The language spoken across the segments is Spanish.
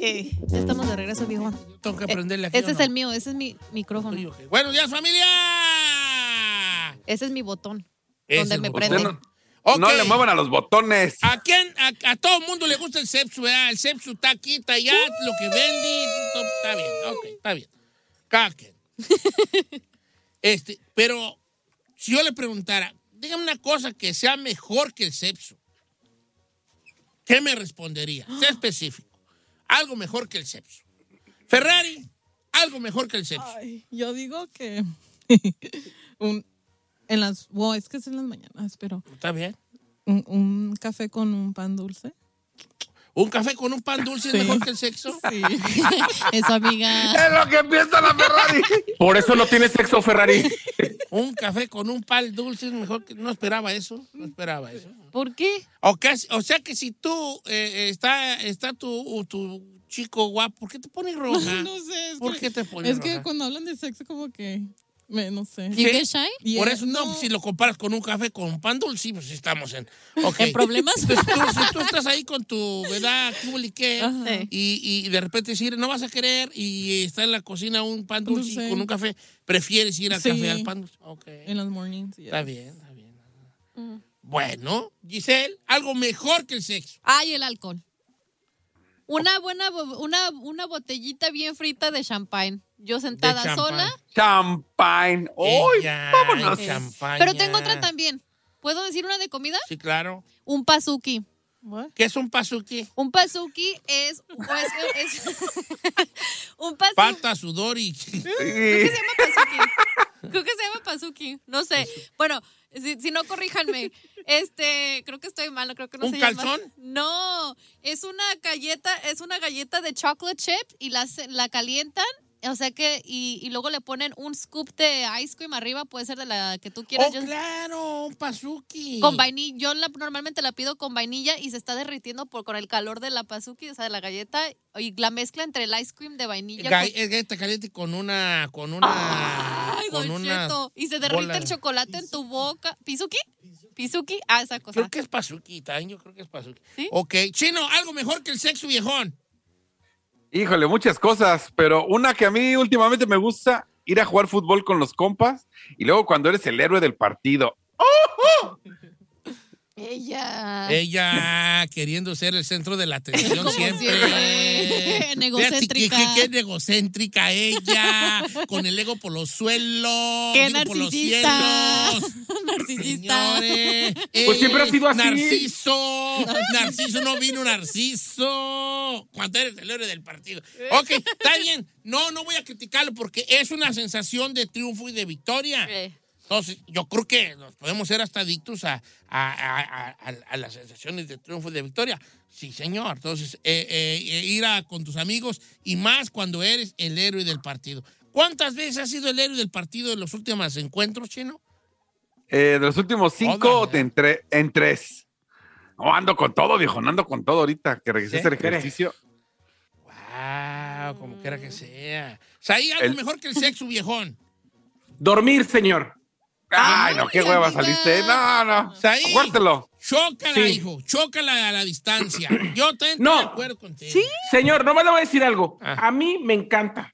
Eh, ya estamos de regreso, viejo. Tengo que Eh, prenderle aquí. ese ¿o es no? el mío, ese es mi micrófono. Buenos días, familia. Ese es mi botón. Es donde me botón. prende. No, le muevan a los botones. ¿A quién? A, a todo el mundo le gusta el Sepsu, ¿verdad? El Sepsu está aquí, está allá, lo que todo- está bien, ok, está bien. Cada quien. este, pero si yo le preguntara, dígame una cosa que sea mejor que el Sepsu, ¿qué me respondería? Sea específico. Algo mejor que el Sepsu. Ferrari, algo mejor que el Sepsu. Ay, yo digo que un, en las, wow, es que es en las mañanas, pero ¿Está bien? un, un café con un pan dulce. ¿Un café con un pan dulce Sí. es mejor que el sexo? Sí. Eso, amiga. Es lo que empieza la Ferrari. Por eso no tiene sexo, Ferrari. Un café con un pan dulce es mejor que... No esperaba eso, no esperaba eso. ¿Por qué? O, sea que si tú eh, está, está tu, tu chico guapo, ¿por qué te pones roja? no sé. Es ¿Por que, qué te pones Es que cuando hablan de sexo, como que, me, no sé. Y Por es- eso, no, si lo comparas con un café con un pan dulce, pues estamos en... ok. ¿En problemas? Entonces, tú, si tú estás ahí con tu, ¿verdad? ¿Qué qué? Y, y de repente decir, no vas a querer, y está en la cocina un pan dulce con un café, prefieres ir al Sí. café al pan dulce. Ok. En las mornings. yeah. Está bien, está bien. Bueno, Giselle, algo mejor que el sexo. Ay, el alcohol. Una buena, una, una botellita bien frita de champagne. Yo sentada champán. sola. Champagne. ¡Uy! Ella, vámonos. champaña. Pero tengo otra también. ¿Puedo decir una de comida? Sí, claro. Un pazuki. ¿Qué es un pasuki? Un pazuki es, es- un pazuki. Pata, sudor y... Creo que se llama pazuki. Creo que se llama pazuki. No sé. Bueno, si, si no, corríjanme. Este, creo que estoy mal, creo que no ¿Un se llama. calzón? No, es una galleta, es una galleta de chocolate chip y la, la calientan. O sea que, y, y luego le ponen un scoop de ice cream arriba, puede ser de la que tú quieras. Oh, Yo- claro, un pasuki. Con vainilla, yo la- normalmente la pido con vainilla y se está derritiendo por, con el calor de la pazuki, o sea, de la galleta, y la mezcla entre el ice cream de vainilla. Ga- con- Es galleta caliente con una... Con una... Ay, con Don una Cheto. Y se derrite bola. el chocolate en tu boca. ¿Pisuki? ¿Pisuki? Ah, esa cosa. Creo que es también yo creo que es pasuki. ¿Sí? Ok, Chino, algo mejor que el sexo viejón. Híjole, muchas cosas, pero una que a mí últimamente me gusta, ir a jugar fútbol con los compas y luego cuando eres el héroe del partido. Ella. Ella queriendo ser el centro de la atención siempre. siempre. Negocéntrica. Fíjate que- que- que egocéntrica ella, con el ego por los suelos. ¡Qué digo, por los narcisista! cielos. Narcisista. Señores, Pues siempre ha sido así. Narciso. Narciso no vino Narciso. Cuando eres el héroe del partido. Ok, está bien. No, no voy a criticarlo porque es una sensación de triunfo y de victoria. Eh, Entonces, yo creo que nos podemos ser hasta adictos a, a- a- a- a las sensaciones de triunfo y de victoria. Sí, señor. Entonces, eh, eh, eh, ir a, con tus amigos y más cuando eres el héroe del partido. ¿Cuántas veces has sido el héroe del partido en los últimos encuentros, Chino? Eh, de los últimos cinco Hola. en, tre- en tres. No, ando con todo, viejo, no ando con todo ahorita, que regresé a ¿Sí? hacer ejercicio. Wow, como quiera que sea. O sea, hay algo El- mejor que el sexo, viejón. Dormir, señor. Ay, no, qué hueva saliste. No, no. Saí. Aguártelo. Chócala, Sí. hijo. Chócala a la distancia. Yo estoy No. de acuerdo contigo. Señor, nomás le voy a decir algo. Ah. A mí me encanta.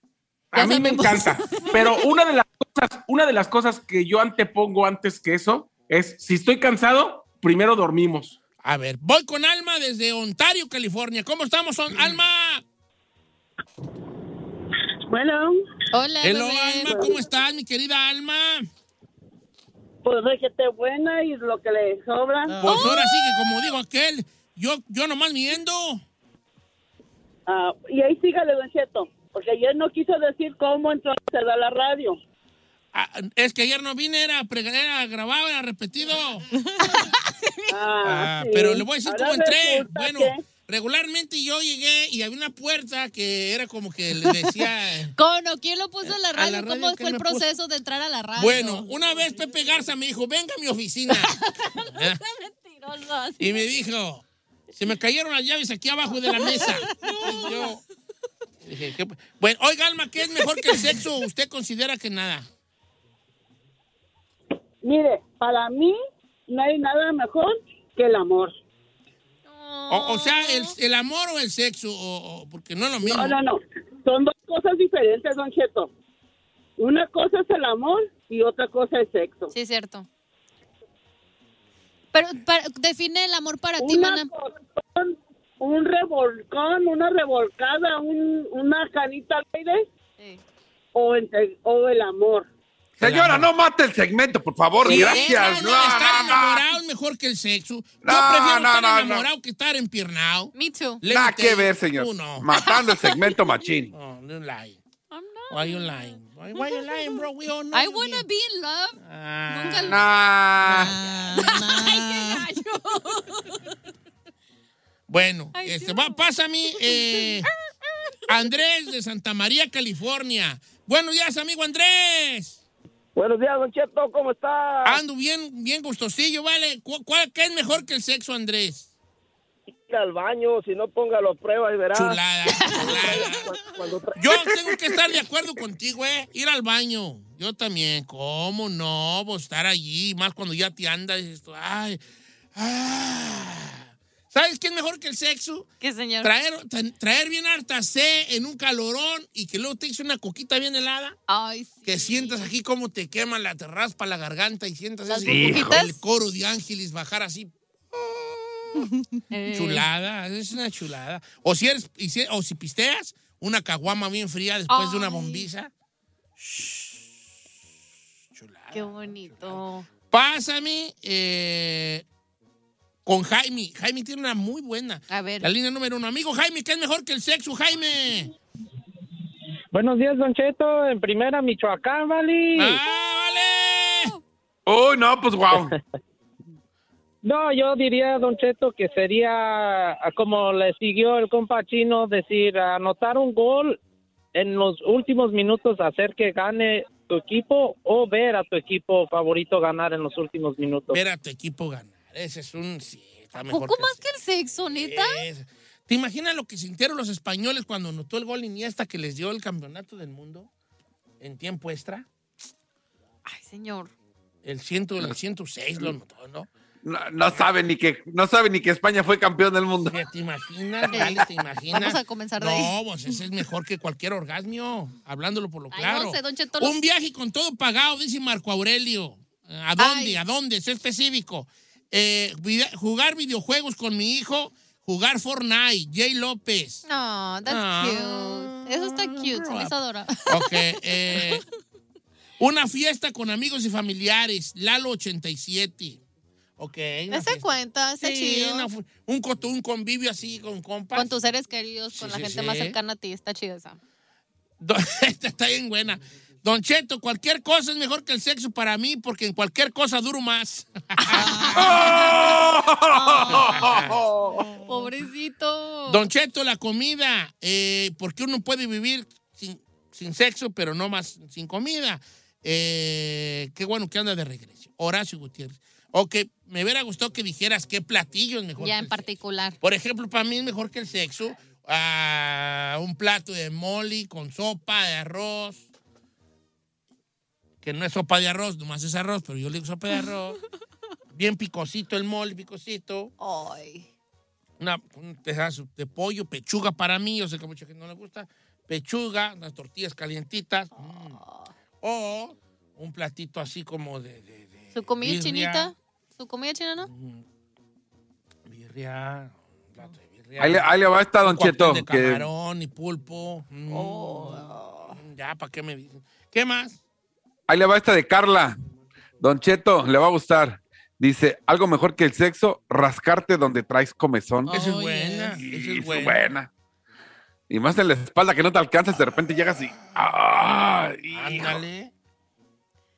Ya A mí me encanta. Pero una de las cosas, una de las cosas que yo antepongo antes que eso es si estoy cansado, primero dormimos. A ver, voy con Alma desde Ontario, California. ¿Cómo estamos, Son- Alma? Bueno, Hola, Hello. Alma, ¿cómo estás, mi querida Alma? pues déjete buena y lo que le sobra. Pues ahora sí que, como digo aquel, yo, yo nomás miendo. Ah, y ahí sígale, Don Cheto, porque ayer no quiso decir cómo entró a la radio. Ah, es que ayer no vine, era, pre- era grabado, era repetido. Ah, Ah, sí. pero le voy a decir Ahora cómo entré. Bueno, que- regularmente yo llegué y había una puerta que era como que le decía. Cono, ¿quién lo puso en la A radio? la radio, ¿Cómo ¿quién fue el puso? proceso de entrar a la radio? Bueno, una vez Pepe Garza me dijo, venga a mi oficina. Y me dijo, se me cayeron las llaves aquí abajo de la mesa. Y yo dije, ¿qué- Bueno, oiga, Alma, ¿qué es mejor que el sexo? ¿Usted considera que nada? Mire, para mí no hay nada mejor que el amor. O, o sea, el, el amor o el sexo, o- o- porque no es lo mismo. No, no, no. Son dos cosas diferentes, don Cheto. Una cosa es el amor y otra cosa es sexo. Sí, es cierto. Pero para- define el amor para ti, mana. porción, un revolcón, una revolcada, un- una canita al aire Sí. o, entre- o el amor. Señora, no mate el segmento, por favor. Sí, Gracias. no, No, estar no, no. enamorado es mejor que el sexo. Yo No, prefiero no, estar no, no. enamorado que estar empiernado. Me too. Nada que you. ver, señor. Matando el segmento machín. No, no lying. I'm not. Why you lying? Why, why you lying, bro? We all know I you wanna bien. be in love. Ah. Nunca lo- Nah. Ah, nah. Ay, qué gallo. Bueno, Ay, este, va, pásame eh, Andrés de Santa María, California. Buenos días, amigo Andrés. Buenos días, Don Cheto, ¿cómo está? Ando bien, bien gustosillo, ¿vale? ¿Cu- cuál- ¿Qué es mejor que el sexo, Andrés? Ir al baño, si no póngalo a prueba y verá. Chulada, chulada. Yo tengo que estar de acuerdo contigo, ¿eh? Ir al baño. Yo también. ¿Cómo no? Vos estar allí, más cuando ya te andas. tú, ay, ah. ¿Sabes qué es mejor que el sexo? ¿Qué señor? Traer, tra- traer bien harta C en un calorón y que luego te eches una coquita bien helada. Ay, sí. Que sientas aquí cómo te quema, la te raspa la garganta y sientas burbujitas. el coro de ángeles bajar así. Eh, Chulada, es una chulada. O si eres, y si- o si pisteas, una caguama bien fría después de una bombiza. Shh, Chulada. Qué bonito. Pásame eh, con Jaime. Jaime tiene una muy buena. A ver. La línea número uno. Amigo Jaime, ¿qué es mejor que el sexo, Jaime? Buenos días, Don Cheto, en primera Michoacán, ¿vale? ¡Ah, vale! Uy, no, pues wow. No, yo diría, Don Cheto, que sería como le siguió el compa chino, decir, anotar un gol en los últimos minutos, hacer que gane tu equipo o ver a tu equipo favorito ganar en los últimos minutos. Ver a tu equipo ganar. Ese es un... Sí, está mejor ¿Poco que más el que el sexo, neta? Es- ¿Te imaginas lo que sintieron los españoles cuando notó el gol Iniesta que les dio el campeonato del mundo en tiempo extra? Ay, señor. El, ciento, el 106 lo notó, ¿no? No, no sabe ni que no sabe ni que España fue campeón del mundo. ¿Te imaginas? Dale, ¿te imaginas? Vamos a comenzar de ahí. No, pues ese es mejor que cualquier orgasmio, hablándolo por lo Ay, claro. no sé, Don Cheto, los- Un viaje con todo pagado, dice Marco Aurelio. ¿A dónde? Ay. ¿A dónde? Sé específico. Eh, jugar videojuegos con mi hijo, jugar Fortnite, Jay López. No, that's Ah, cute. Eso está cute. Se me adorar. Ok. eh, una fiesta con amigos y familiares, Lalo 87. Ok. Ese fiesta. cuenta, Sí, chido. una un, un convivio así con compas. Con tus seres queridos, con Sí, la sí, gente sí. más cercana a ti. Está chido esa. Esta está bien buena. Don Cheto, cualquier cosa es mejor que el sexo para mí porque en cualquier cosa duro más. Pobrecito. Don Cheto, la comida, eh, porque uno puede vivir sin, sin sexo, pero no más sin comida. Eh, qué bueno que anda de regreso. Horacio Gutiérrez. O que me hubiera gustado que dijeras qué platillo es mejor. ya que en el particular. sexo. Por ejemplo, para mí es mejor que el sexo. ah, un plato de moli con sopa de arroz. Que no es sopa de arroz, nomás es arroz, pero yo le digo sopa de arroz. Bien picosito el mole, picosito Ay. una, un pedazo de pollo, pechuga para mí, yo sé que a mucha gente no le gusta, pechuga, unas tortillas calientitas, mm. o un platito así como de... de- de Su comida birria, chinita. Su comida china, ¿no? mm, Birria, un plato de birria. Ahí le, ahí le va esta, Don un cóctel Cheto. de Que, camarón y pulpo. mm, Oh. Ya, ¿para qué me dicen? ¿Qué más? Ahí le va esta de Carla. Don Cheto, le va a gustar. Dice, algo mejor que el sexo, rascarte donde traes comezón. Esa es Oh, buena, yes. esa Sí, es buena. buena. Y más en la espalda que no te alcanzas, de repente llegas y. Hijo! Ándale.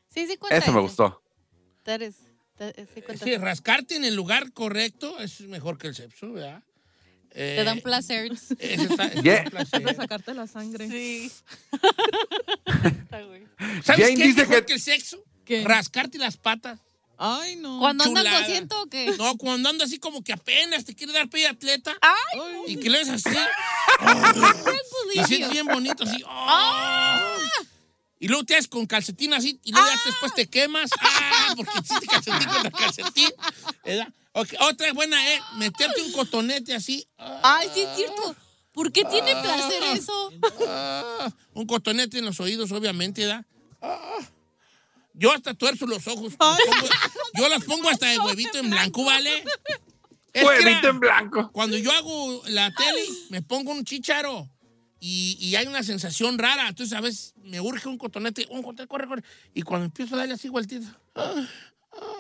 Sí, sí cuenta. Eso me gustó. Sí. Sí, rascarte en el lugar correcto es mejor que el sexo, ¿verdad? Eh, Te dan placer. está- Yeah. da placer. De sacarte la sangre. Sí. ¿Sabes Jane qué es dice mejor que- que el sexo? ¿Qué? Rascarte las patas. Ay, no. Cuando Chulada. cosiendo o qué? No, cuando anda así como que apenas te quiere dar pie de atleta Ay. y que le ves así. y sientes bien bonito así. ¡oh! Y luego te haces con calcetín así y luego ya después te quemas. ¡Ah! Porque hiciste calcetín contra calcetín. ¿verdad? Ok, Otra buena es meterte un cotonete así. Ay, sí es cierto. ¿Por qué tiene placer eso? Ah, un cotonete en los oídos, obviamente, ¿verdad? Ah. Yo hasta tuerzo los ojos. Los pongo- yo los pongo hasta de huevito en blanco, ¿vale? Es Huevito en blanco. Cuando yo hago la tele, me pongo un chicharo y, y hay una sensación rara. Entonces, a veces me urge un cotonete, un cotonete, corre, corre. Y cuando empiezo a darle así vueltita, ah,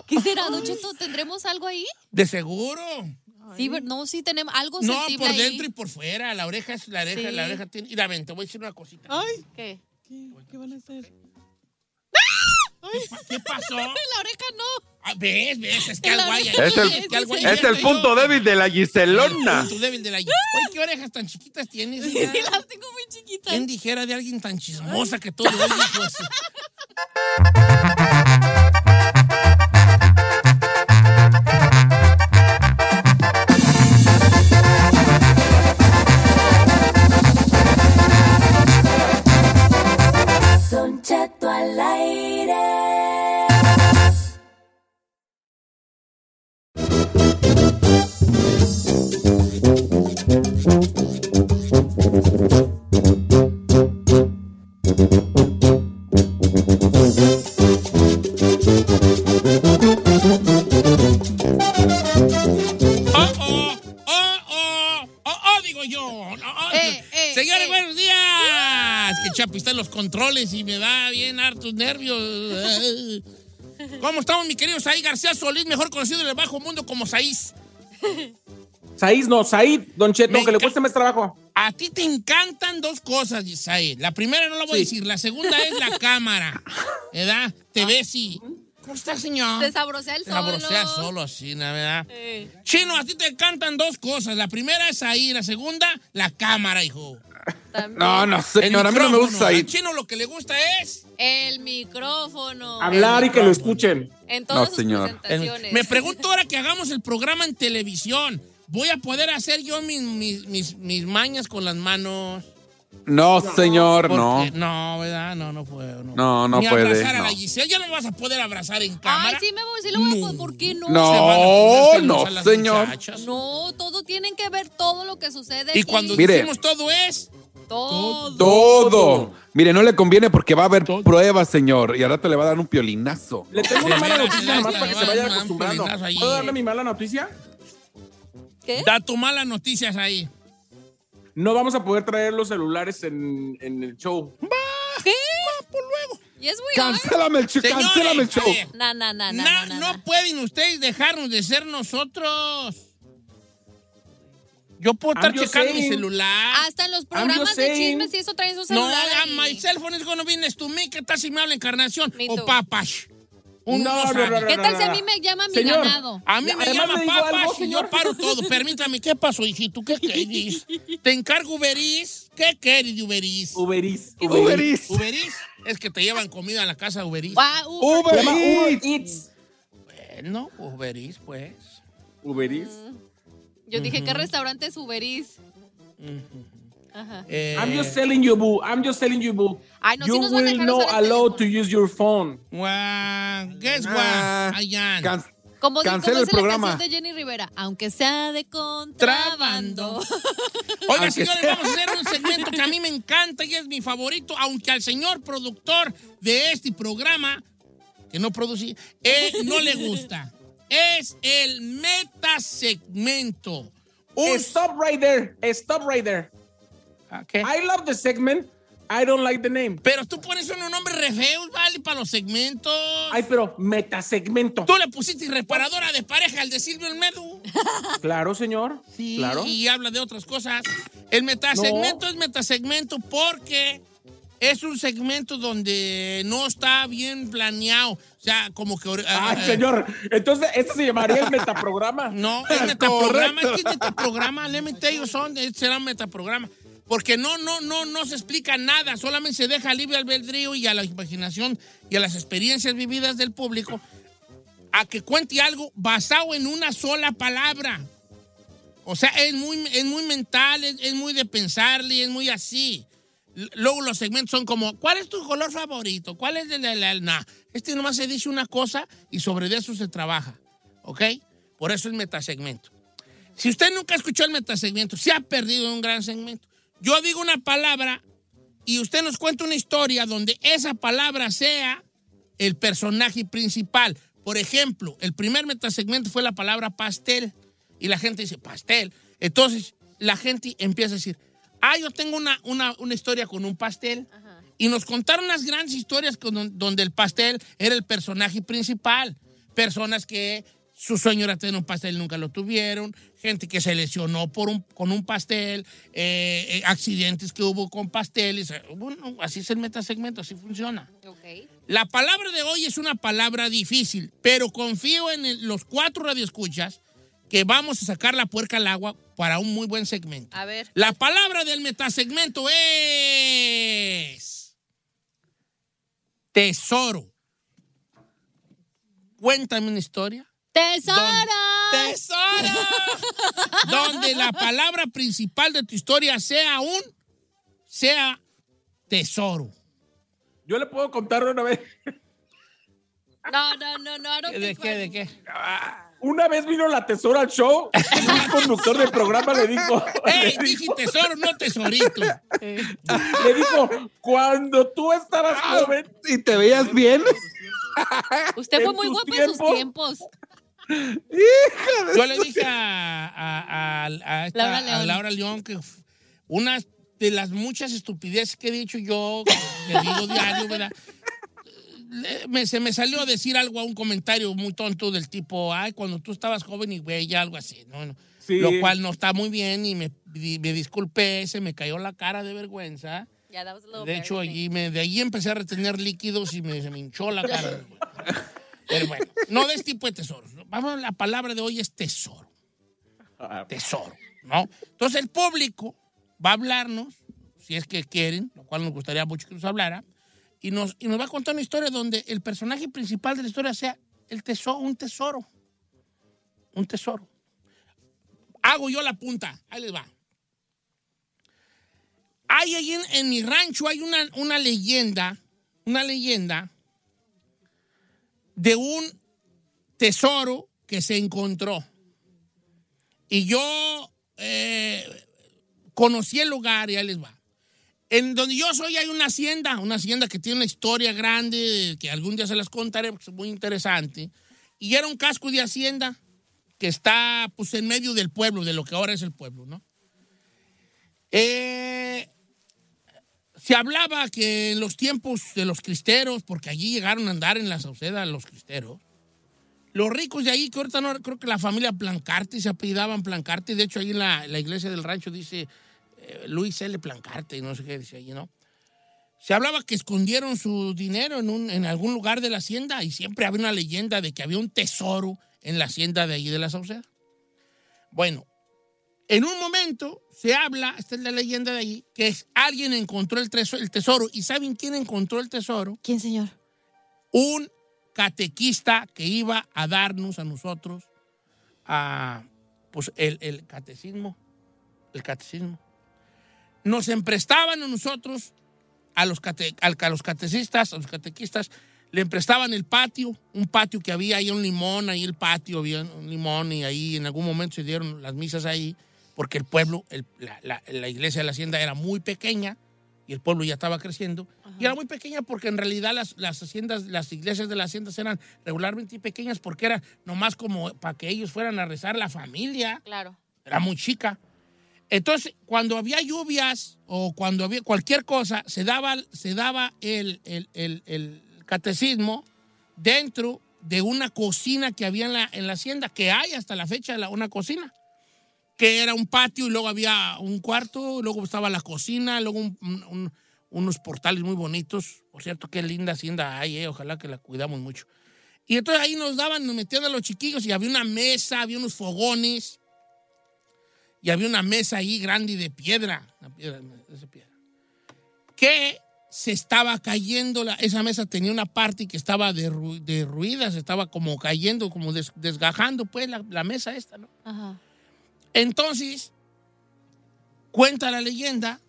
¿Qué será, Don Cheto? ¿Tendremos algo ahí? de seguro. Sí, ver- no, sí tenemos algo No, sensible por ahí. dentro y por fuera. La oreja es la oreja, Sí. la oreja tiene. Mira, ven, te voy a decir una cosita. Ay, ¿Qué? ¿qué, qué van a hacer? ¿Qué pasó? La oreja no. Ah, ¿Ves? ¿Ves? Es que En la algo hay ahí. oreja. Es el- Es que algo ahí Es el punto débil de la El Giselona. punto débil de la... Oye, ¿qué orejas tan chiquitas tienes? hija? Sí, las tengo muy chiquitas. ¿Quién dijera de alguien tan chismosa que todo lo oye, pues? Controles y me da bien hartos nervios. ¿Cómo estamos, mi querido Saí García Solís, mejor conocido en el bajo mundo como Saís? Said, no, Said, Don Cheto, aunque le cueste más trabajo. A ti te encantan dos cosas, Saí. La primera no la voy a decir, la segunda es la cámara. ¿Verdad? Te ves y... ¿Cómo está, señor? Se sabrosea el Te solo. sabrosea solo así, ¿no? ¿verdad? Eh. Chino, a ti te encantan dos cosas. La primera es ahí, la segunda, la cámara, hijo. También. No, no, El señor, a mí no me gusta ahí. Chino lo que le gusta es... El micrófono. Hablar y que lo escuchen. En todas No, sus señor. presentaciones. Me pregunto ahora que hagamos el programa en televisión. ¿Voy a poder hacer yo mis, mis, mis, mis mañas con las manos? No, señor, no. No, ¿verdad? No, no puedo. No, No, no Ni puede, abrazar a la no. Giselle. Ya no vas a poder abrazar en cámara. Ay, sí, me voy, sí lo voy a poder. ¿Por qué no? No. No, señor. muchachas. No, todo tienen que ver todo lo que sucede. Y aquí. cuando Mire. decimos todo es... Todo. Todo. Mire, no le conviene porque va a haber Todo. pruebas, señor. Y ahora te le va a dar un piolinazo. Le tengo una mala noticia nomás para que se vaya acostumbrando. ¿Puedo darle mi mala noticia? ¿Qué? Da tu malas noticias ahí. No vamos a poder traer los celulares en, en el show. ¿Qué? Yes, we are. Cancélame el Señores, cancélame el show. na, Na- na, na, no na. pueden ustedes dejarnos de ser nosotros. Yo puedo estar I'm checando mi celular. Hasta en los programas de chismes y eso traen su no, celular. ah, ahí. my cell phone is gonna be next to me. ¿Qué tal si me habla encarnación? Me O papash. Uno No, no no, sabe. no, no, ¿Qué tal si a mí me llama mi Señor. ganado? A mí me llama algo, y yo señor. paro todo. Permítame, ¿qué pasó, hijito? ¿Qué querís? ¿Te encargo Uberis? ¿Qué querés de Uberis? Uberis. Uberis. Uberis es que te llevan comida a la casa Uberis. Uber Se llama Uber Eats. Eats. Bueno, Uberis, pues. Uberis. yo dije, ¿qué restaurante es Uberis? Ajá. Eh, I'm just telling you, boo. I'm just telling you, boo. Ay, no, you sí nos van a will not allowed to use your phone. Well, guess what? Ah, Ayan. can- Como, Cancela el dice la programa. canción de Jenny Rivera, aunque sea de contrabando. Oiga, Aunque señores, sea. vamos a hacer un segmento que a mí me encanta y es mi favorito, aunque al señor productor de este programa, que no produce, eh, no le gusta. Es el metasegmento. Un- Stop right there. Stop right there. Ah, ¿qué? I love the segment. I don't like the name. Pero tú pones un nombre re feo, ¿vale? Para los segmentos. Ay, pero metasegmento. Tú le pusiste reparadora de pareja al de Silvio Almedo. Claro, señor. Claro. Y habla de otras cosas. El metasegmento es metasegmento porque es un segmento donde no está bien planeado. O sea, como que... Ay, eh, señor. Entonces, ¿este se llamaría el metaprograma? No, es metaprograma, es metaprograma. Let me tell you something, será un metaprograma. Porque no, no, no, no se explica nada, solamente se deja libre albedrío y a la imaginación y a las experiencias vividas del público a que cuente algo basado en una sola palabra. O sea, es muy, es muy mental, es, es muy de pensarle, es muy así. Luego los segmentos son como, ¿cuál es tu color favorito? ¿Cuál es el de la... Nah, este nomás se dice una cosa y sobre eso se trabaja, ¿ok? Por eso es metasegmento. Si usted nunca escuchó el metasegmento, se ha perdido un gran segmento. Yo digo una palabra y usted nos cuenta una historia donde esa palabra sea el personaje principal. Por ejemplo, el primer metasegmento fue la palabra pastel y la gente dice pastel. Entonces la gente empieza a decir, ah, yo tengo una, una, una historia con un pastel. Y nos contaron unas grandes historias con- donde el pastel era el personaje principal. Personas que su sueño era tener un pastel y nunca lo tuvieron. Gente que se lesionó por un, con un pastel. eh, eh, accidentes que hubo con pasteles. Bueno, así es el metasegmento, así funciona. La palabra de hoy es una palabra difícil, pero confío en el- los cuatro radioescuchas que vamos a sacar la puerca al agua para un muy buen segmento. A ver. La palabra del metasegmento es tesoro. Cuéntame una historia. ¡Tesoro! ¡Tesoro! Donde la palabra principal de tu historia sea un sea tesoro. Yo le puedo contar una vez. No, no, no, no. Don't ¿De qué? ¿De qué? Una vez vino la tesora al show y un conductor del programa le dijo, ¡Ey! le Dije dijo, tesoro, no tesorito. le dijo, cuando tú estabas joven, ¿Y te veías bien? Usted fue muy guapo en sus tiempos. Yo le dije a, a- a- a esta- Laura a León. Laura León que una de las muchas estupideces que he dicho yo, que digo diario, ¿verdad? Me- se me salió a decir algo a un comentario muy tonto del tipo, ay, cuando tú estabas joven y güey, algo así, ¿no? No. Sí. Lo cual no está muy bien y me, me disculpé, se me cayó la cara de vergüenza. Yeah, that was a little De hecho, allí me, de ahí empecé a retener líquidos y me, se me hinchó la cara. Pero bueno, no de este tipo de tesoros. Vamos, la palabra de hoy es tesoro. Tesoro, ¿no? Entonces el público va a hablarnos, si es que quieren, lo cual nos gustaría mucho que nos hablara, y nos, y nos va a contar una historia donde el personaje principal de la historia sea el tesoro, un tesoro. Un tesoro. Hago yo la punta, ahí les va. Hay ahí en, en mi rancho hay una, una leyenda, una leyenda de un tesoro que se encontró. Y yo eh, conocí el lugar y ahí les va. En donde yo soy hay una hacienda, una hacienda que tiene una historia grande, que algún día se las contaré porque es muy interesante. Y era un casco de hacienda que está pues en medio del pueblo, de lo que ahora es el pueblo, ¿no? Eh, se hablaba que en los tiempos de los cristeros, porque allí llegaron a andar en la Sauceda los cristeros, los ricos de ahí, que ahorita no, creo que la familia Plancarte se apellidaban Plancarte, de hecho ahí en la, la iglesia del rancho dice eh, Luis L. Plancarte, no sé qué dice allí, ¿no? Se hablaba que escondieron su dinero en, un, en algún lugar de la hacienda y siempre había una leyenda de que había un tesoro en la hacienda de allí de la Sauceda. Bueno, en un momento se habla, esta es la leyenda de allí, que es, alguien encontró el tesoro. ¿Y saben quién encontró el tesoro? ¿Quién, señor? Un catequista que iba a darnos a nosotros a, pues, el, el catecismo. El catecismo. Nos emprestaban a nosotros, a los, cate- a los catecistas, a los catequistas, le emprestaban el patio, un patio que había ahí un limón, ahí el patio había un limón y ahí en algún momento se dieron las misas ahí, porque el pueblo, el- la, la- la iglesia de la hacienda era muy pequeña y el pueblo ya estaba creciendo. Y era muy pequeña porque en realidad las, las haciendas, las iglesias de las haciendas eran regularmente pequeñas porque eran nomás como para que ellos fueran a rezar la familia Claro. era muy chica. Entonces, cuando había lluvias o cuando había cualquier cosa, se daba, se daba el, el- el- el catecismo dentro de una cocina que había en la, en la hacienda, que hay hasta la fecha una cocina, que era un patio y luego había un cuarto, luego estaba la cocina, luego un, un- unos portales muy bonitos. Por cierto, qué linda hacienda hay, eh, ojalá que la cuidamos mucho. Y entonces ahí nos daban, nos metían a los chiquillos y había una mesa, había unos fogones y había una mesa ahí grande de piedra, una piedra, esa piedra, que se estaba cayendo, la- esa mesa tenía una parte que estaba derru- derruida, se estaba como cayendo, como des- desgajando, pues, la, la mesa esta, ¿no? Ajá. Entonces, cuenta la leyenda,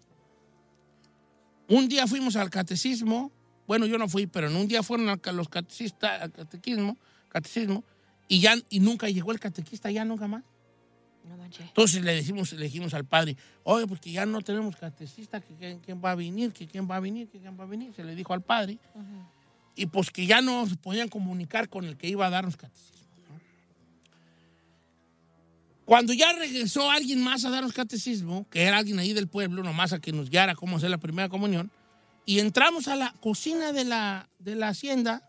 un día fuimos al catecismo, bueno, yo no fui, pero en un día fueron a los catecistas, al catequismo, catecismo, y ya, y nunca llegó el catequista, ya nunca más. No. Entonces le dijimos, le dijimos al padre, oye, pues que ya no tenemos catecista, que quién, quién va a venir, que quién va a venir, que quién va a venir. Se le dijo al padre. Y pues que ya no se podían comunicar con el que iba a darnos catecismo. Cuando ya regresó alguien más a darnos catecismo, que era alguien ahí del pueblo, nomás a que nos guiara cómo hacer la primera comunión, y entramos a la cocina de la, de la hacienda,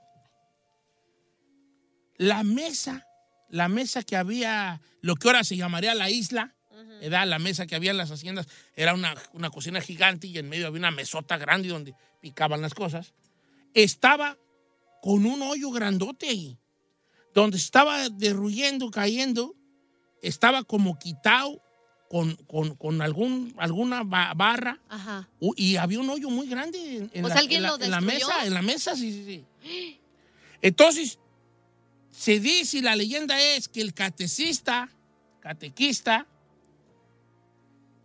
la mesa, la mesa que había, lo que ahora se llamaría la isla, ¿verdad? la mesa que había en las haciendas, era una, una cocina gigante y en medio había una mesota grande donde picaban las cosas, estaba con un hoyo grandote ahí, donde estaba derruyendo, cayendo, estaba como quitado con, con- con algún, alguna ba- barra Ajá. y había un hoyo muy grande en, la, mesa, en la mesa, sí, sí, sí. Entonces, se dice, y la leyenda es que el catecista, catequista,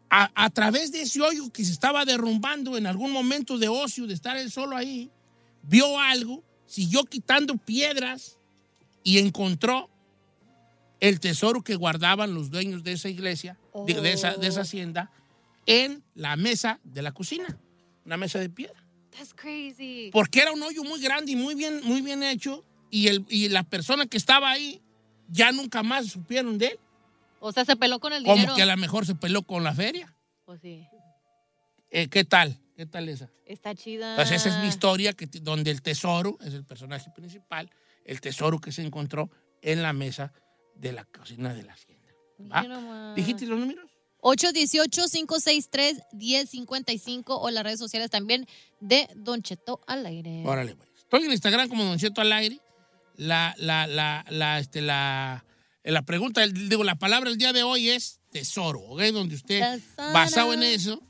a, a través de ese hoyo que se estaba derrumbando en algún momento de ocio, de estar él solo ahí, vio algo, siguió quitando piedras y encontró el tesoro que guardaban los dueños de esa iglesia, de, de esa, de esa hacienda, en la mesa de la cocina, una mesa de piedra. That's crazy. Porque era un hoyo muy grande y muy bien, muy bien hecho, y, el, y la persona que estaba ahí ya nunca más supieron de él. O sea, se peló con el Como dinero. que a lo mejor se peló con la feria. Pues sí. Eh, ¿Qué tal? ¿Qué tal esa? Está chida. Pues esa es mi historia, que, donde el tesoro es el personaje principal, el tesoro que se encontró en la mesa de la cocina de la hacienda. ¿Dijiste los números? 818-563-1055 o las redes sociales también de Don Cheto al aire. Órale, pues. Estoy en Instagram como Don Cheto al aire. La, la, la, la, este, la, la pregunta, digo, la palabra del día de hoy es tesoro, ¿ok? Donde usted, Tesoro. basado en eso,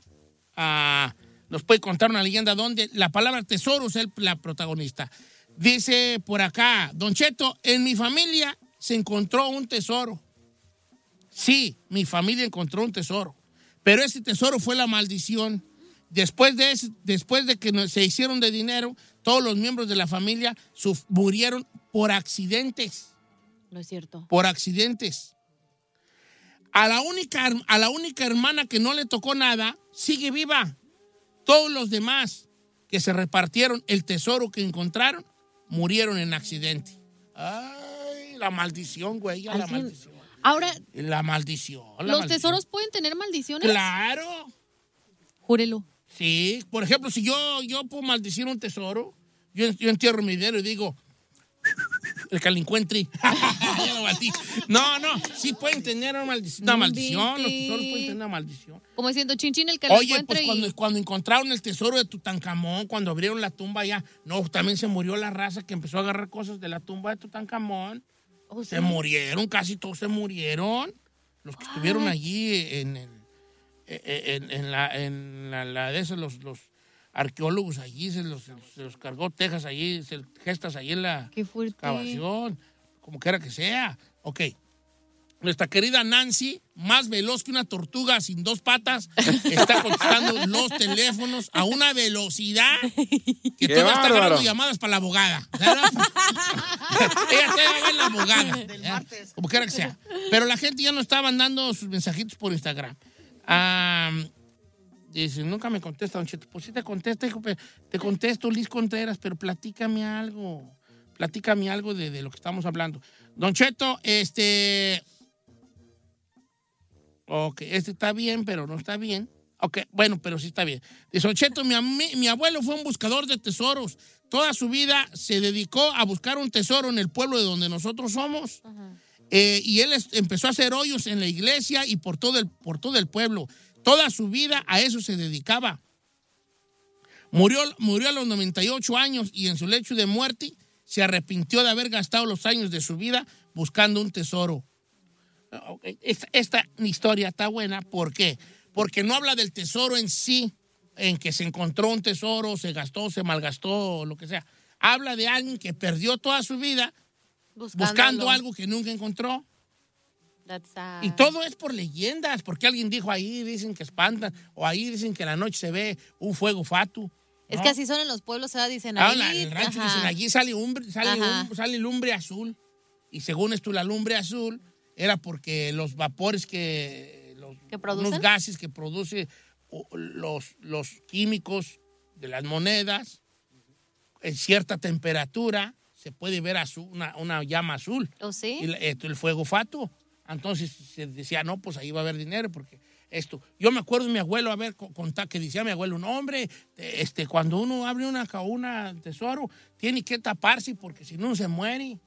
ah, nos puede contar una leyenda donde la palabra tesoro es el- la protagonista. Dice por acá, Don Cheto, en mi familia se encontró un tesoro. Sí, mi familia encontró un tesoro. Pero ese tesoro fue la maldición. Después de, ese- después de que se hicieron de dinero, todos los miembros de la familia murieron por accidentes. No es cierto. Por accidentes. A la, única, a la única hermana que no le tocó nada, sigue viva. Todos los demás que se repartieron el tesoro que encontraron, murieron en accidente. Ay, la maldición, güey, la maldición. Ahora, La maldición. la ¿los maldición. tesoros pueden tener maldiciones? Claro. Júrelo. Sí, por ejemplo, si yo, yo puedo maldecir un tesoro, yo, yo entierro mi dinero y digo, el calincuentri. Ya lo maldí. no, no, sí pueden tener una, maldic- una maldición, los tesoros pueden tener una maldición. Como diciendo, chinchín el que lo Oye, encuentre pues y... cuando, cuando encontraron el tesoro de Tutankamón, cuando abrieron la tumba ya, no, también se murió la raza que empezó a agarrar cosas de la tumba de Tutankamón. Oh, Se murieron, casi todos se murieron. Los que estuvieron allí en, el- en, en la, en la, la de esos, los, los arqueólogos allí, se los, se los cargó Texas allí, se gestas allí en la Qué excavación, como quiera que sea. Ok. Nuestra querida Nancy, más veloz que una tortuga sin dos patas, está contestando los teléfonos a una velocidad que ¡Qué todavía está agarrando llamadas para la abogada. Ella todavía va en la abogada. ¿verdad? Como quiera que sea. Pero la gente ya no está mandando sus mensajitos por Instagram. Dice, nunca me contesta, Don Cheto. Pues sí te contesta, hijo, pero te contesto, Liz Contreras, pero platícame algo. Platícame algo de, de lo que estamos hablando. Don Cheto, este... Ok, este está bien, pero no está bien. Ok, bueno, pero sí está bien. Dice, Don Cheto, mi, mi abuelo fue un buscador de tesoros. Toda su vida se dedicó a buscar un tesoro en el pueblo de donde nosotros somos. Eh, y él empezó a hacer hoyos en la iglesia y por todo, el, por todo el pueblo. Toda su vida a eso se dedicaba. Murió, murió a los 98 años y en su lecho de muerte se arrepintió de haber gastado los años de su vida buscando un tesoro. Esta, esta historia está buena, ¿por qué? Porque no habla del tesoro en sí, en que se encontró un tesoro, se gastó, se malgastó, lo que sea. Habla de alguien que perdió toda su vida buscando algo que nunca encontró. Y todo es por leyendas, porque alguien dijo ahí dicen que espantan, o ahí dicen que en la noche se ve un fuego fatu. Es ¿no? que así son en los pueblos, ¿verdad? Dicen Ah, ahí. en el rancho ajá. dicen allí sale, umbre- sale, Ajá. un- sale lumbre azul. Y según esto, la lumbre azul era porque los vapores que. Los, ¿Que? Unos gases que produce los, los químicos de las monedas en cierta temperatura se puede ver azul, una, una llama azul. ¿O sí? Y esto, el fuego fato. Entonces se decía, no, pues ahí va a haber dinero, porque esto. Yo me acuerdo de mi abuelo, a ver, co- contar que decía mi abuelo, no, hombre, este, cuando uno abre una cauna tesoro, tiene que taparse porque si no se muere.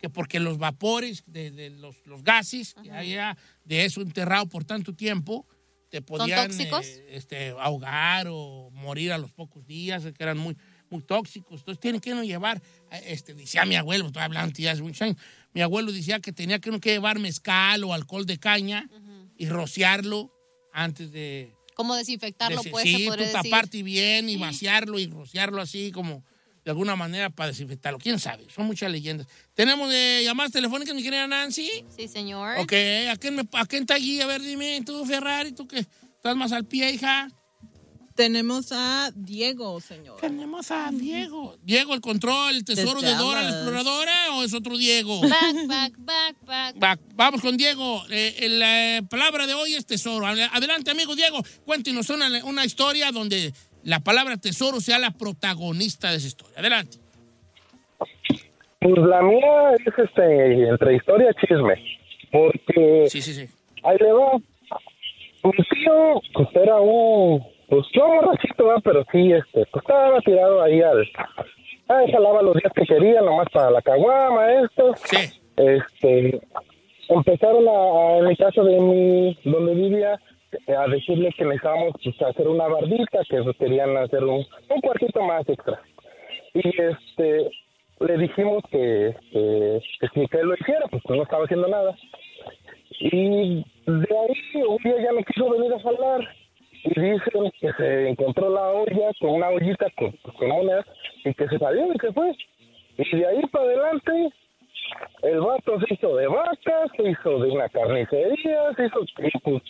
Que porque los vapores de, de los, los gases que haya de eso enterrado por tanto tiempo, te podían eh, este, ahogar o morir a los pocos días, que eran muy, muy tóxicos. Entonces tienen que uno llevar, eh, este, decía mi abuelo, estoy hablando hace muchos años, mi abuelo decía que tenía que que llevar mezcal o alcohol de caña y rociarlo antes de... Como desinfectarlo, de- pues, sí, se tú podría decir. taparte bien y vaciarlo y rociarlo así como de alguna manera para desinfectarlo. ¿Quién sabe? Son muchas leyendas. Tenemos de llamadas telefónicas, mi querida Nancy. Sí, señor. Ok, ¿a quién, me, ¿a quién está allí? A ver, dime, tú, Ferrari, tú que estás más al pie, hija. Tenemos a Diego, señor. Tenemos a Diego. Diego, el control, el tesoro de Dora la exploradora o es otro Diego? Back, back, back, back. Va- vamos con Diego. Eh, la palabra de hoy es tesoro. Adel- Adelante, amigo Diego. Cuéntenos una, una historia donde la palabra tesoro sea la protagonista de esa historia. Adelante. Pues la mía es este, entre historia y chisme. Porque Sí, sí, sí. ahí le va. Mi tío, pues era un. Pues no borrachito, ¿verdad? pero sí, este, pues estaba tirado ahí al. Ah, jalaba los días que quería, nomás para la caguama, esto. Sí. Este. Empezaron a, a- en el caso de mi. donde vivía, a decirle que necesitábamos pues, hacer una bardita, que querían hacer un, un cuartito más extra. Y este le dijimos que, que, que si que lo hiciera, pues no estaba haciendo nada. Y de ahí un día ya no quiso venir a jalar. Y dicen que se encontró la olla con una ollita con, con y que se salió y se fue. Y de ahí para adelante, el vato se hizo de vacas, se hizo de una carnicería, se hizo. pues,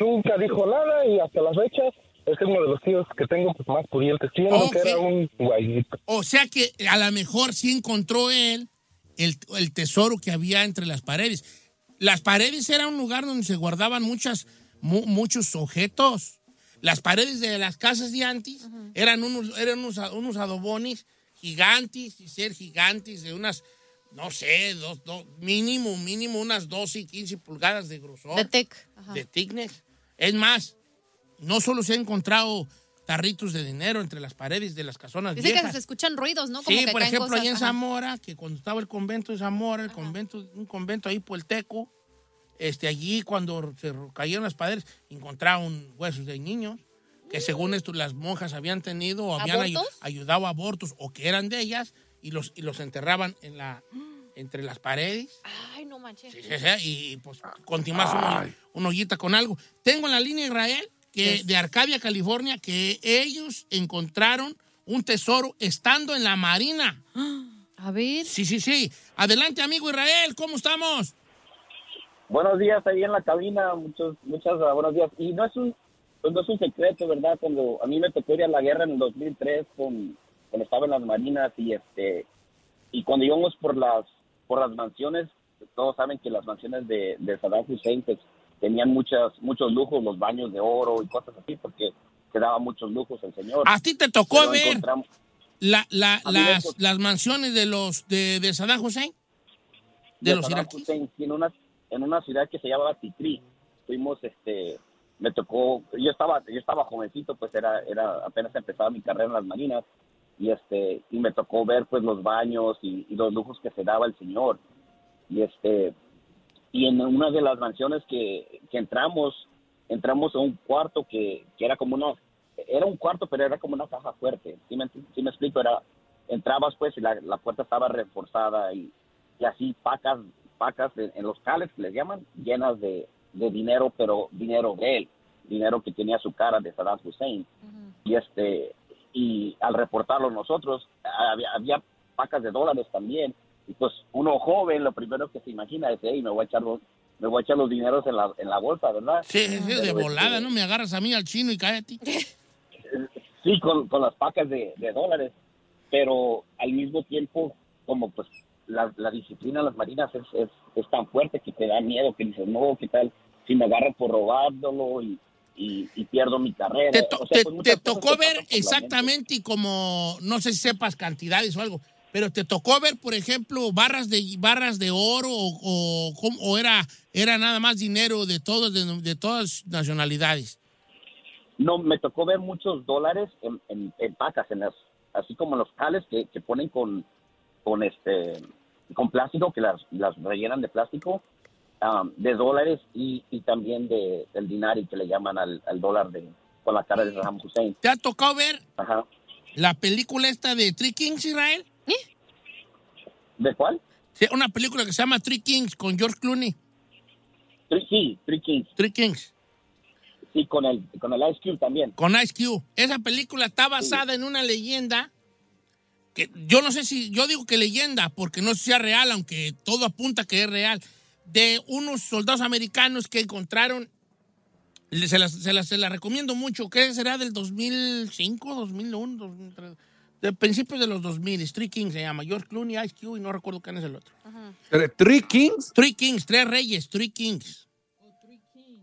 nunca dijo nada y hasta la fecha es uno de los tíos que tengo pues, más pudientes. Siendo Ok. que era un guayito. O sea que a lo mejor sí encontró él el, el tesoro que había entre las paredes. Las paredes era un lugar donde se guardaban muchas, mu- muchos objetos. Las paredes de las casas de antes eran, unos, eran unos, unos adobones gigantes y ser gigantes de unas, no sé, dos, dos- mínimo, mínimo unas 12 y 15 pulgadas de grosor De tic. Ajá. de thickness. Es más, no solo se han encontrado tarritos de dinero entre las paredes de las casonas Dice que viejas. se escuchan ruidos, ¿no? Como Sí, que por ejemplo, allá en ajá. Zamora, que cuando estaba el convento de Zamora, el convento, un convento ahí por el Teco, este, allí cuando se cayeron las paredes, encontraron huesos de niños, que según esto las monjas habían tenido o habían ¿Abortos? ayudado a abortos o que eran de ellas y los, y los enterraban en la, entre las paredes. Ay, no manches. Sí, sí, sí, y pues continuas un, un ollita con algo. Tengo en la línea Israel, que de Arcadia, California, que ellos encontraron un tesoro estando en la marina. A ver. Sí, sí, sí. Adelante, amigo Israel, ¿cómo estamos? Buenos días ahí en la cabina, muchos, muchas ah, buenos días. Y no es un, pues no es un secreto, ¿verdad? Cuando a mí me tocó ir a la guerra en el 2003 con, cuando estaba en las marinas y este y cuando íbamos por las por las mansiones, todos saben que las mansiones de, de Saddam Hussein pues, tenían muchas muchos lujos, los baños de oro y cosas así, porque se daba muchos lujos el señor. A ti te tocó Pero ver la, la- las, las mansiones de los de, de Saddam Hussein, de, los Saddam iraquíes. Hussein, en una en una ciudad que se llamaba Tikri. Fuimos este me tocó yo estaba yo estaba jovencito, pues era era apenas empezaba mi carrera en las marinas y este y me tocó ver pues los baños y, y los lujos que se daba el señor. Y este y en una de las mansiones que, que entramos entramos a un cuarto que, que era como una era un cuarto, pero era como una caja fuerte. ¿Sí me, sí me explico? Era, entrabas pues y la, la puerta estaba reforzada y, y así pacas, pacas en, en los cales que les llaman, llenas de, de dinero, pero dinero de él, dinero que tenía su cara de Saddam Hussein. Y este, y al reportarlo nosotros, había, había pacas de dólares también. Y pues uno joven, lo primero que se imagina es, hey, me voy a echar los, me voy a echar los dineros en la, en la bolsa, ¿verdad? Sí, sí, de Pero, volada, este, ¿no? Me agarras a mí al chino y cállate. Sí, con, con las pacas de, de dólares, pero al mismo tiempo, como pues la, la disciplina de las marinas es, es, es tan fuerte que te da miedo, que dices, no, ¿qué tal si me agarran por robándolo y, y, y pierdo mi carrera? Te, to- O sea, te- pues, te tocó ver exactamente y como, no sé si sepas cantidades o algo, pero te tocó ver, por ejemplo, barras de barras de oro o, o, era, era nada más dinero de todos, de, de todas nacionalidades. No, me tocó ver muchos dólares en, en, en pacas, en las, así como los cales que, que ponen con, con este con plástico, que las, las rellenan de plástico, um, de dólares y, y también de, del dinari que le llaman al, al dólar de, con la cara de Saddam Hussein. ¿Te ha tocado ver Ajá. la película esta de Three Kings, Israel? ¿De cuál? Sí, una película que se llama Three Kings con George Clooney. Three, sí, Three Kings. Three Kings. Sí, con el, con el Ice Cube también. Con Ice Cube. Esa película está basada en una leyenda que yo no sé si, yo digo que leyenda, porque no sé si sea real, aunque todo apunta que es real, de unos soldados americanos que encontraron, se las, se las- se las recomiendo mucho, que será del 2005, 2001, 2003, de principios de los 2000, Three Kings se llama, George Clooney, Ice Cube y no recuerdo quién es el otro. ¿Three Kings? Three Kings, tres reyes, Three Kings.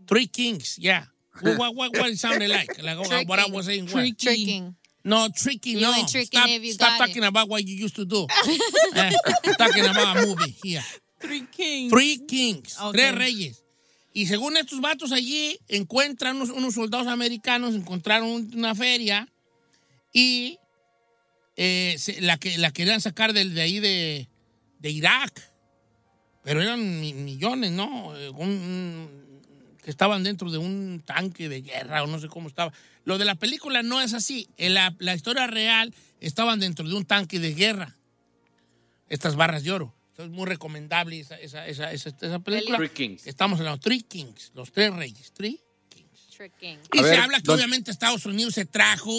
Three Kings, yeah. What, what, what, what it sounded like? Like what, what I was saying. what? Tricking. No, tricky, You no. tricking stop if you stop got talking about what you used to do. Eh, talking about a movie here. Three Kings. Three Kings, Ok. tres reyes. Y según estos vatos allí, encuentran unos, unos soldados americanos, encontraron un- una feria y eh, se- la, que, la querían sacar del- de, ahí de, de Irak. Pero eran mi- millones, ¿no? Un- que estaban dentro de un tanque de guerra o no sé cómo estaba. Lo de la película no es así. En la, la historia real estaban dentro de un tanque de guerra. Estas barras de oro. Entonces, muy recomendable esa, esa, esa, esa, esa película. Three Kings. Estamos en los Three Kings, los tres reyes. Three. Tricking. Y A se ver, habla que don- obviamente Estados Unidos se trajo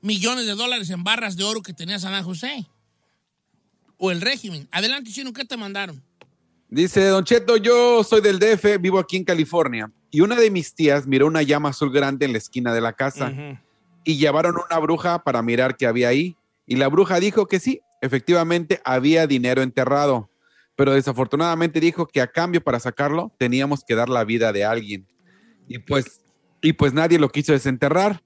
millones de dólares en barras de oro que tenía Saddam Hussein. O el régimen. Adelante, Chino, ¿qué te mandaron? Dice Don Cheto, yo soy del DF, vivo aquí en California. Y una de mis tías miró una llama azul grande en la esquina de la casa y llevaron una bruja para mirar qué había ahí. Y la bruja dijo que sí, efectivamente había dinero enterrado, pero desafortunadamente dijo que a cambio para sacarlo teníamos que dar la vida de alguien. Y pues, y pues nadie lo quiso desenterrar.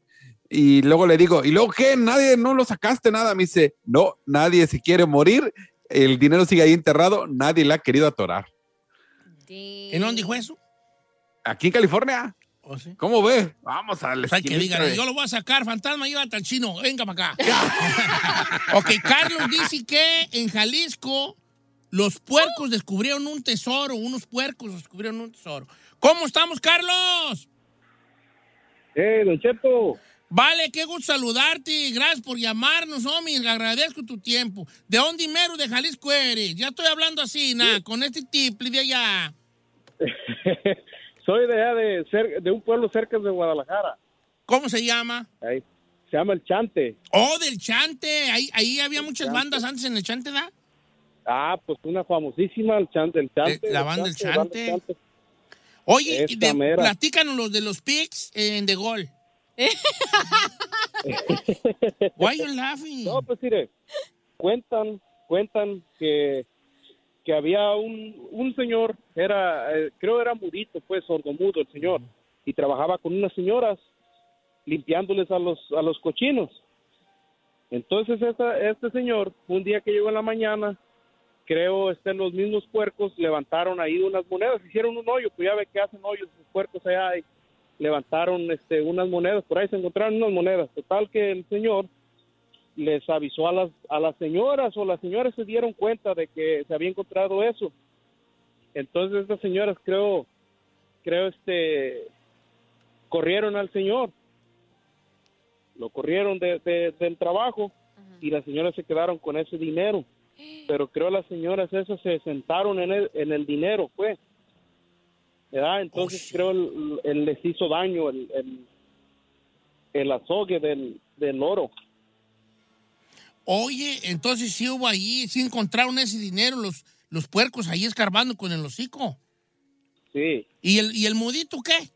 Y luego le digo, ¿y luego qué? Nadie, no lo sacaste nada. Me dice, no, nadie se quiere morir. El dinero sigue ahí enterrado, nadie le ha querido atorar. ¿En dónde dijo eso? Aquí en California. ¿Oh, sí? ¿Cómo ve? Vamos a la hay que digan, yo lo voy a sacar, fantasma, llévate al chino, venga para acá. ok, Carlos dice que en Jalisco los puercos descubrieron un tesoro, unos puercos descubrieron un tesoro. ¿Cómo estamos, Carlos? ¡Eh, Don Cheto! Vale, qué gusto saludarte. Gracias por llamarnos, homie. Agradezco tu tiempo. ¿De dónde mero de Jalisco eres? Ya estoy hablando así, nada, con este tiple de allá. Soy de allá de, cer- de un pueblo cerca de Guadalajara. ¿Cómo se llama? Ahí. Se llama El Chante. Oh, del Chante. Ahí, ahí había muchas Chante. bandas antes en el Chante, ¿da? Ah, pues una famosísima, El Chante. El Chante La banda El banda Chante. Oye, de- platícanos los de los Pigs en The Gol. Why you laughing? No, pues mire, cuentan, cuentan que, que había un, un señor, era, eh, creo era mudito, pues sordomudo el señor, y trabajaba con unas señoras limpiándoles a los, a los cochinos. Entonces esta- este señor, un día que llegó en la mañana, creo este, los mismos puercos levantaron ahí unas monedas, hicieron un hoyo, pues ya ve que hacen hoyos los puercos allá y levantaron este, unas monedas, por ahí se encontraron unas monedas. Total que el señor les avisó a las, a las señoras o las señoras se dieron cuenta de que se había encontrado eso. Entonces estas señoras creo, creo este, corrieron al señor lo corrieron de, de- del trabajo y las señoras se quedaron con ese dinero. Pero creo las señoras esas se sentaron en el, en el dinero, pues. ¿Verdad? Entonces creo el, el- les hizo daño el, el, el azogue del, del oro. Oye, entonces sí hubo ahí, sí encontraron ese dinero los, los puercos ahí escarbando con el hocico. Sí. ¿Y el, ¿Y el mudito qué?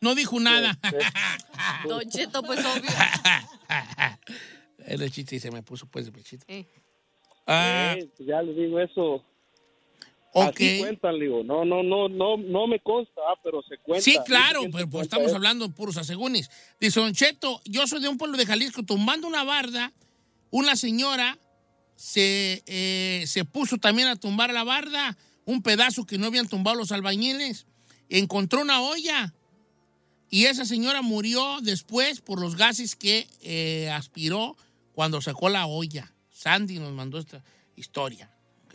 No dijo nada. Don Cheto, pues obvio. El chiste y se me puso pues de pechito. Eh. Ah, Eh, ya les digo eso. Ok. Así cuentan, digo. No, no, no, no, no me consta, ah, pero se cuenta. Sí, claro, pero pues estamos hablando de puros asegúnes. Dice Don Cheto, yo soy de un pueblo de Jalisco, tumbando una barda, una señora se, eh, se puso también a tumbar la barda, un pedazo que no habían tumbado los albañiles, encontró una olla y esa señora murió después por los gases que eh, aspiró cuando sacó la olla. Sandy nos mandó esta historia. ok.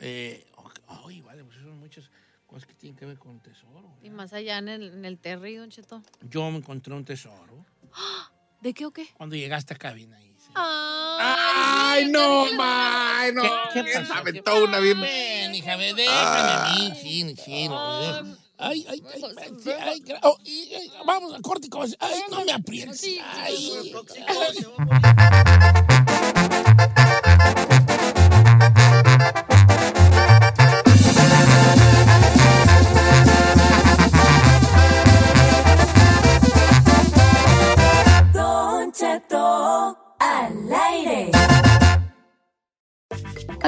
Eh, ay, vale, pues son muchas cosas que tienen que ver con tesoro. Y más allá en el, en el Terry, Don Cheto. Yo me encontré un tesoro ¿De qué o qué? cuando llegaste a cabina. Ahí. Ay, no, ma, no. ¿Qué, pasó? aventó una bien. Ven, hija, déjame a mí, sí, sí, no. Ay, ay, ay, ay, oh, ay, vamos a corte, ay, no me aprietes. Ay,